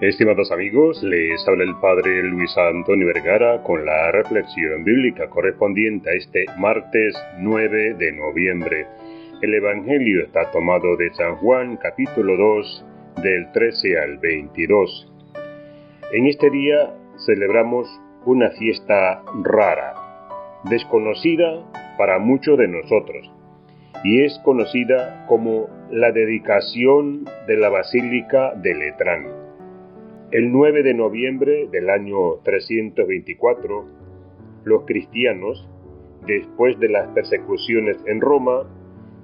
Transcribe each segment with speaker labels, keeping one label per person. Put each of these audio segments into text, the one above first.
Speaker 1: Estimados amigos, les habla el Padre Luis Antonio Vergara con la reflexión bíblica correspondiente a este martes 9 de noviembre. El Evangelio está tomado de San Juan capítulo 2 del 13 al 22. En este día celebramos una fiesta rara, desconocida para muchos de nosotros, y es conocida como la dedicación de la Basílica de Letrán. El 9 de noviembre del año 324, los cristianos, después de las persecuciones en Roma,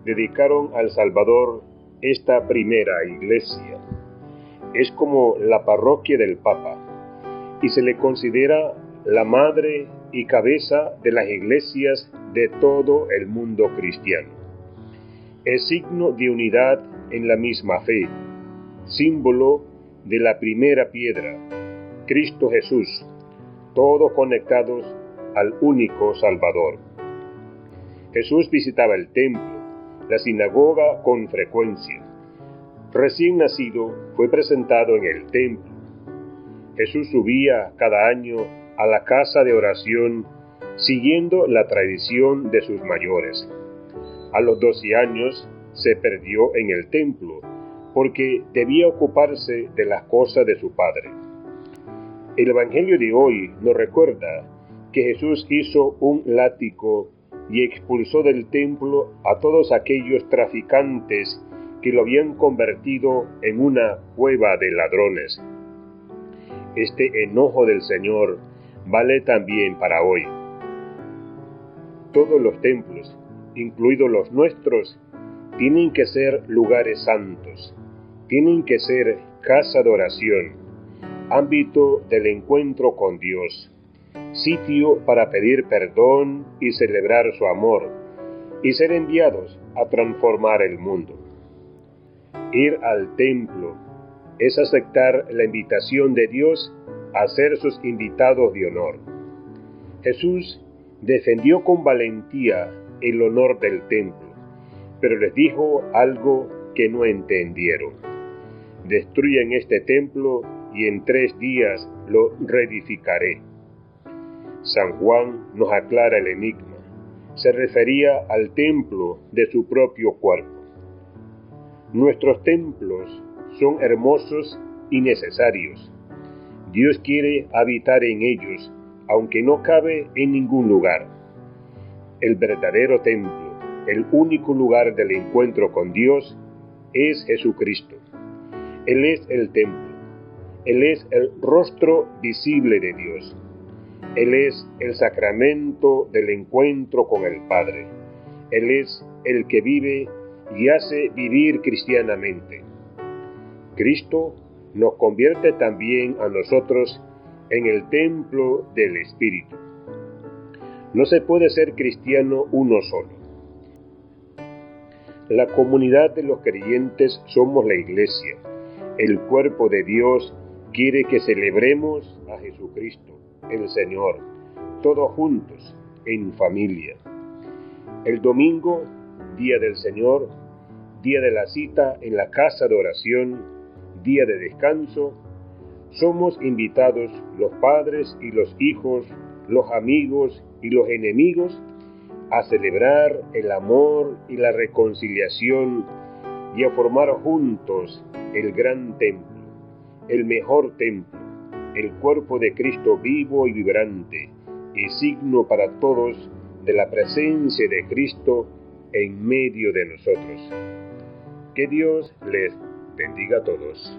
Speaker 1: dedicaron al Salvador esta primera iglesia. Es como la parroquia del Papa y se le considera la madre y cabeza de las iglesias de todo el mundo cristiano. Es signo de unidad en la misma fe, símbolo de la primera piedra, Cristo Jesús, todos conectados al único Salvador. Jesús visitaba el templo, la sinagoga con frecuencia. Recién nacido fue presentado en el templo. Jesús subía cada año a la casa de oración siguiendo la tradición de sus mayores. A los doce años se perdió en el templo porque debía ocuparse de las cosas de su Padre. El Evangelio de hoy nos recuerda que Jesús hizo un látigo y expulsó del templo a todos aquellos traficantes que lo habían convertido en una cueva de ladrones. Este enojo del Señor vale también para hoy. Todos los templos, incluidos los nuestros, tienen que ser lugares santos, tienen que ser casa de oración, ámbito del encuentro con Dios, sitio para pedir perdón y celebrar su amor, y ser enviados a transformar el mundo. Ir al templo es aceptar la invitación de Dios a ser sus invitados de honor. Jesús defendió con valentía el honor del templo, pero les dijo algo que no entendieron destruyen este templo y en tres días lo reedificaré. San Juan nos aclara el enigma. Se refería al templo de su propio cuerpo. Nuestros templos son hermosos y necesarios. Dios quiere habitar en ellos, aunque no cabe en ningún lugar. El verdadero templo, el único lugar del encuentro con Dios, es Jesucristo. Él es el templo. Él es el rostro visible de Dios. Él es el sacramento del encuentro con el Padre. Él es el que vive y hace vivir cristianamente. Cristo nos convierte también a nosotros en el templo del Espíritu. No se puede ser cristiano uno solo. La comunidad de los creyentes somos la iglesia el cuerpo de Dios quiere que celebremos a Jesucristo, el Señor, todos juntos, en familia. El domingo, día del Señor, día de la cita en la casa de oración, día de descanso, somos invitados los padres y los hijos, los amigos y los enemigos a celebrar el amor y la reconciliación y a formar juntos el gran templo, el mejor templo, el cuerpo de Cristo vivo y vibrante, y signo para todos de la presencia de Cristo en medio de nosotros. Que Dios les bendiga a todos.